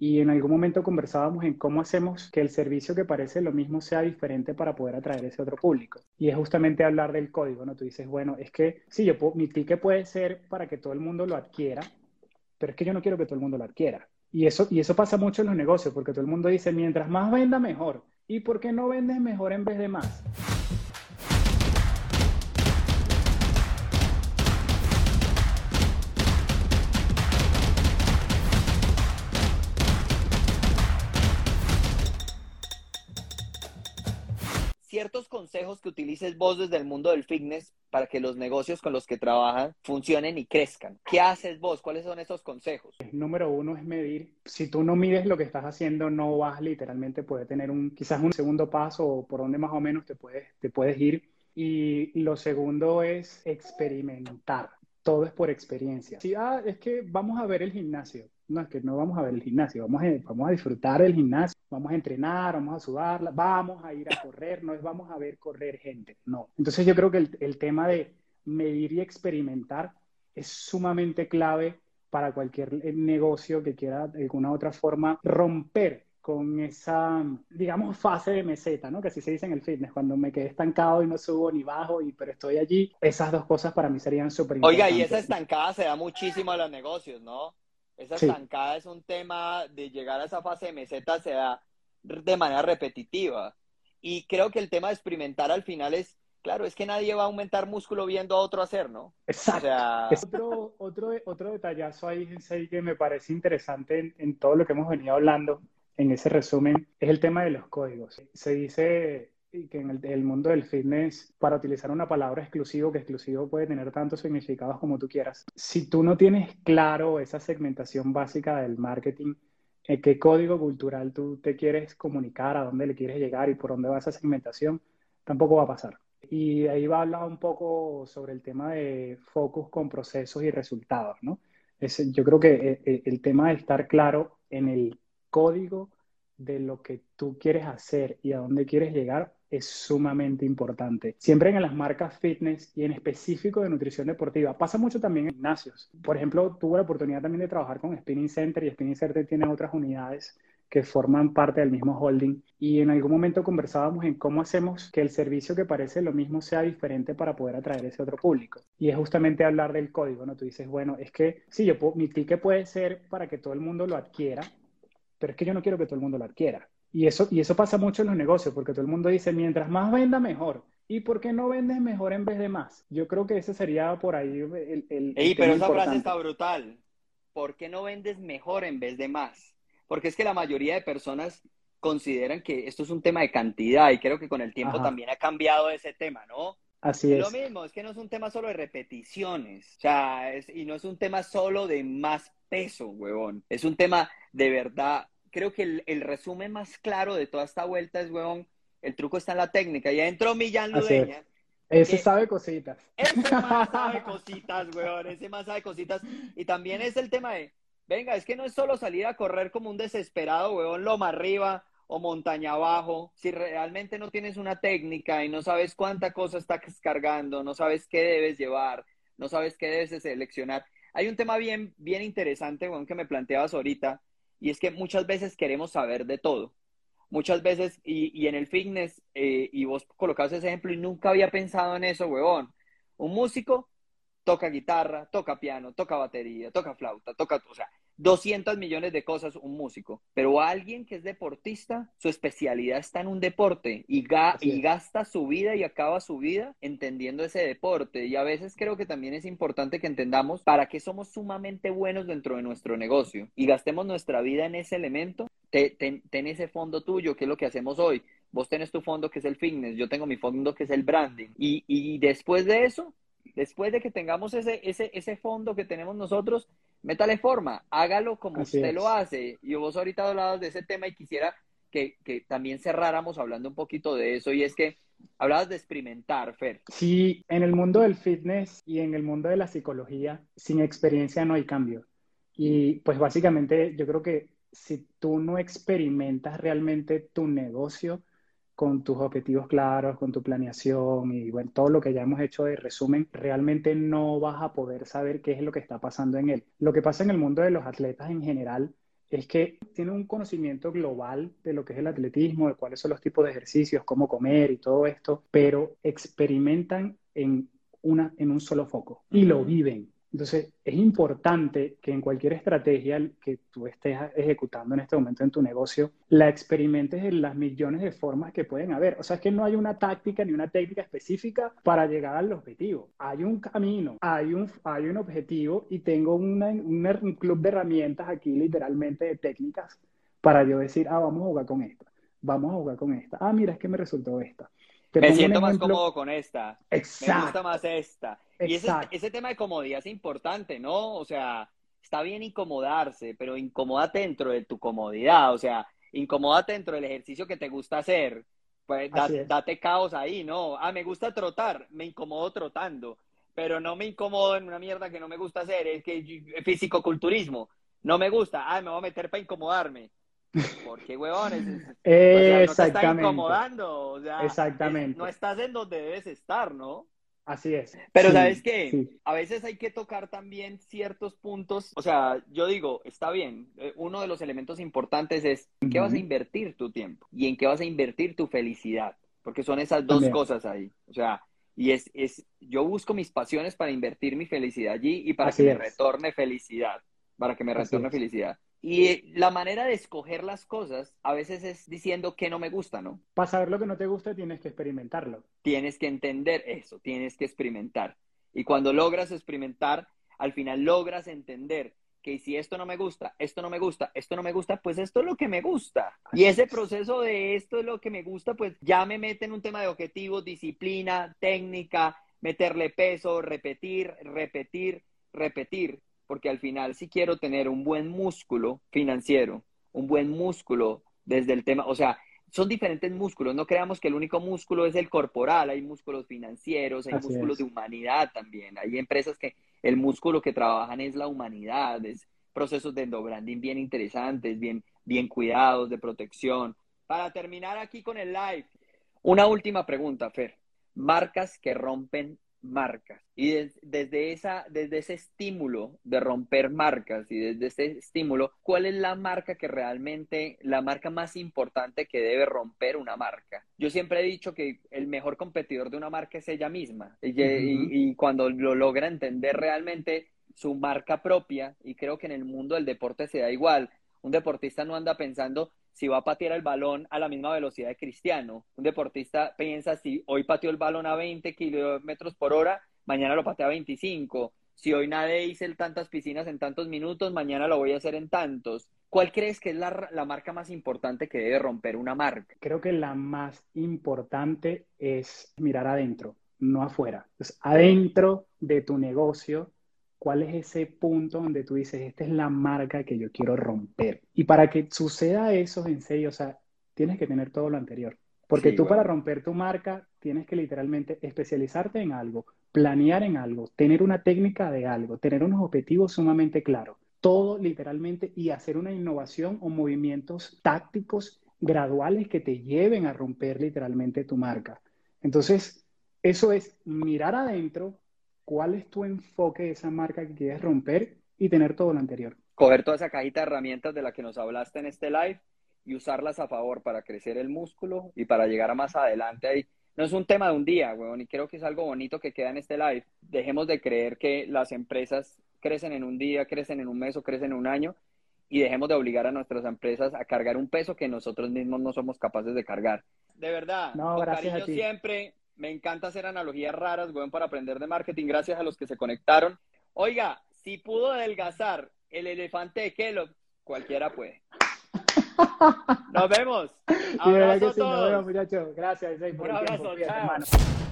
y en algún momento conversábamos en cómo hacemos que el servicio que parece lo mismo sea diferente para poder atraer ese otro público. Y es justamente hablar del código, ¿no? Tú dices, bueno, es que sí, yo mi ticket puede ser para que todo el mundo lo adquiera, pero es que yo no quiero que todo el mundo lo adquiera. Y eso, y eso pasa mucho en los negocios, porque todo el mundo dice, mientras más venda, mejor. ¿Y por qué no vendes mejor en vez de más? Ciertos consejos que utilices vos desde el mundo del fitness para que los negocios con los que trabajan funcionen y crezcan. ¿Qué haces vos? ¿Cuáles son esos consejos? Número uno es medir. Si tú no mides lo que estás haciendo, no vas literalmente poder tener un quizás un segundo paso o por donde más o menos te puedes, te puedes ir. Y lo segundo es experimentar. Todo es por experiencia. Si, ah, es que vamos a ver el gimnasio no es que no vamos a ver el gimnasio, vamos a, vamos a disfrutar del gimnasio, vamos a entrenar, vamos a sudarla, vamos a ir a correr, no es vamos a ver correr gente, no. Entonces yo creo que el, el tema de medir y experimentar es sumamente clave para cualquier negocio que quiera de alguna otra forma romper con esa, digamos, fase de meseta, ¿no? Que así se dice en el fitness, cuando me quedé estancado y no subo ni bajo, y, pero estoy allí, esas dos cosas para mí serían súper importantes. Oiga, y esa estancada se da muchísimo a los negocios, ¿no? Esa estancada es un tema de llegar a esa fase de meseta se da de manera repetitiva. Y creo que el tema de experimentar al final es, claro, es que nadie va a aumentar músculo viendo a otro hacer, ¿no? Exacto. otro, otro, otro detallazo ahí, que me parece interesante en, en todo lo que hemos venido hablando en ese resumen es el tema de los códigos. Se dice y que en el, mundo del fitness, para utilizar una palabra exclusivo, que exclusivo puede tener tantos significados como tú quieras, si tú no tienes claro esa segmentación básica del marketing, eh, qué código cultural tú te quieres comunicar, a dónde le quieres llegar y por dónde va esa segmentación, tampoco va a pasar. Y ahí va a hablar un poco sobre el tema de focus con procesos y resultados, ¿no? Es, yo creo que eh, eh, el tema de estar claro en el código de lo que tú quieres hacer y a dónde quieres llegar es sumamente importante. Siempre en las marcas fitness y en específico de nutrición deportiva. Pasa mucho también en gimnasios. Por ejemplo, tuve la oportunidad también de trabajar con Spinning Center y Spinning Center tiene otras unidades que forman parte del mismo holding. Y en algún momento conversábamos en cómo hacemos que el servicio que parece lo mismo sea diferente para poder atraer ese otro público. Y es justamente hablar del código, ¿no? Tú dices, bueno, es que sí, yo mi ticket puede ser para que todo el mundo lo adquiera, pero es que yo no quiero que todo el mundo lo adquiera. Y eso, y eso pasa mucho en los negocios, porque todo el mundo dice, mientras más venda, mejor. ¿Y por qué no vendes mejor en vez de más? Yo creo que ese sería por ahí el... el, Ey, pero esa frase está brutal. ¿Por qué no vendes mejor en vez de más? Porque es que la mayoría de personas consideran que esto es un tema de cantidad y creo que con el tiempo también ha cambiado ese tema, ¿no? Así es. Lo mismo, es que no es un tema solo de repeticiones, o sea, y no es un tema solo de más peso, huevón. Es un tema de verdad creo que el, resumen más claro de toda esta vuelta es, weón, el truco está en la técnica. Y entró Millán Ludeña. Ese sabe cositas. Ese más sabe cositas, weón. Ese más sabe cositas. Y también es el tema de, venga, es que no es solo salir a correr como un desesperado, weón, loma arriba o montaña abajo. Si realmente no tienes una técnica y no sabes cuánta cosa estás cargando, no sabes qué debes llevar, no sabes qué debes seleccionar. Hay un tema bien, bien interesante, weón, que me planteabas ahorita, y es que muchas veces queremos saber de todo. Muchas veces, y, y en el fitness, eh, y vos colocabas ese ejemplo y nunca había pensado en eso, huevón. Un músico toca guitarra, toca piano, toca batería, toca flauta, toca, o sea, 200 millones de cosas un músico, pero alguien que es deportista, su especialidad está en un deporte y, y gasta su vida y acaba su vida entendiendo ese deporte. Y a veces creo que también es importante que entendamos para qué somos sumamente buenos dentro de nuestro negocio y gastemos nuestra vida en ese elemento. Ten, ese fondo tuyo, que es lo que hacemos hoy. Vos tenés tu fondo que es el fitness, yo tengo mi fondo que es el branding. Y, y después de eso, después de que tengamos ese, ese, ese fondo que tenemos nosotros, métale forma, hágalo como usted lo hace. Y vos ahorita hablabas de ese tema y quisiera que, que, también cerráramos hablando un poquito de eso, y es que hablabas de experimentar, Fer. Sí, en el mundo del fitness y en el mundo de la psicología, sin experiencia no hay cambio. Y pues básicamente yo creo que si tú no experimentas realmente tu negocio, con tus objetivos claros, con tu planeación y bueno, todo lo que ya hemos hecho de resumen, realmente no vas a poder saber qué es lo que está pasando en él. Lo que pasa en el mundo de los atletas en general es que tienen un conocimiento global de lo que es el atletismo, de cuáles son los tipos de ejercicios, cómo comer y todo esto, pero experimentan en, una, en un solo foco y lo viven. Entonces, es importante que en cualquier estrategia que tú estés ejecutando en este momento en tu negocio, la experimentes en las millones de formas que pueden haber. O sea, es que no hay una táctica ni una técnica específica para llegar al objetivo. Hay un camino, hay un, hay un objetivo y tengo una, un club de herramientas aquí, literalmente, de técnicas para yo decir, ah, vamos a jugar con esta, vamos a jugar con esta. Ah, mira, es que me resultó esta me siento más cómodo con esta. Exacto. Me gusta más esta. Y ese, ese, tema de comodidad es importante, ¿no? O sea, está bien incomodarse, pero incomódate dentro de tu comodidad. O sea, incomódate dentro del ejercicio que te gusta hacer. Pues date caos ahí, ¿no? Ah, me gusta trotar, me incomodo trotando, pero no me incomodo en una mierda que no me gusta hacer, es que físico-culturismo. No me gusta, ah, me voy a meter para incomodarme ¿Por qué, huevones? Exactamente. no te está incomodando. O sea, Exactamente. no estás en donde debes estar, ¿no? Así es. Pero sabes qué, a veces hay que tocar también ciertos puntos. O sea, yo digo, está bien, eh, uno de los elementos importantes es en qué vas a invertir tu tiempo y en qué vas a invertir tu felicidad, porque son esas dos cosas ahí. O sea, y es, es, yo busco mis pasiones para invertir mi felicidad allí y para que me retorne felicidad, para que me retorne felicidad. Y la manera de escoger las cosas a veces es diciendo que no me gusta, ¿no? Para saber lo que no te gusta tienes que experimentarlo. Tienes que entender eso, tienes que experimentar. Y cuando logras experimentar, al final logras entender que si esto no me gusta, esto no me gusta, esto no me gusta, pues esto es lo que me gusta. Y ese proceso de esto es lo que me gusta, pues ya me mete en un tema de objetivos, disciplina, técnica, meterle peso, repetir, repetir, repetir porque al final si quiero tener un buen músculo financiero, un buen músculo desde el tema, o sea, son diferentes músculos, no creamos que el único músculo es el corporal, hay músculos financieros, hay músculos de humanidad también, hay empresas que el músculo que trabajan es la humanidad, es procesos de endobranding bien interesantes, bien, bien cuidados, de protección. Para terminar aquí con el live, una última pregunta, Fer. Marcas que rompen marcas. Y desde, esa, desde ese estímulo de romper marcas y desde ese estímulo, ¿cuál es la marca que realmente, la marca más importante que debe romper una marca? Yo siempre he dicho que el mejor competidor de una marca es ella misma. Y, y cuando lo logra entender realmente su marca propia, y creo que en el mundo del deporte se da igual, un deportista no anda pensando si va a patear el balón a la misma velocidad de Cristiano. Un deportista piensa si hoy pateó el balón a 20 kilómetros por hora, mañana lo patea a 25. Si hoy nadie hice tantas piscinas en tantos minutos, mañana lo voy a hacer en tantos. ¿Cuál crees que es la, marca más importante que debe romper una marca? Creo que la más importante es mirar adentro, no afuera. Es adentro de tu negocio, ¿Cuál es ese punto donde tú dices, esta es la marca que yo quiero romper? Y para que suceda eso en serio, o sea, tienes que tener todo lo anterior. Porque tú para romper tu marca tienes que literalmente especializarte en algo, planear en algo, tener una técnica de algo, tener unos objetivos sumamente claros. Todo literalmente y hacer una innovación o movimientos tácticos graduales que te lleven a romper literalmente tu marca. Entonces, eso es mirar adentro, cuál es tu enfoque de esa marca que quieres romper y tener todo lo anterior. Coger toda esa cajita de herramientas de la que nos hablaste en este live y usarlas a favor para crecer el músculo y para llegar a más adelante ahí. No es un tema de un día, weón, y creo que es algo bonito que queda en este live. Dejemos de creer que las empresas crecen en un día, crecen en un mes o crecen en un año y dejemos de obligar a nuestras empresas a cargar un peso que nosotros mismos no somos capaces de cargar. De verdad, no, gracias a ti. siempre me encanta hacer analogías raras, weón, para aprender de marketing. Gracias a los que se conectaron. Oiga, si pudo adelgazar el elefante de Kellogg, cualquiera puede. Nos vemos. Abrazo a todos. Nos vemos, muchachos. Gracias, Un abrazo, chao.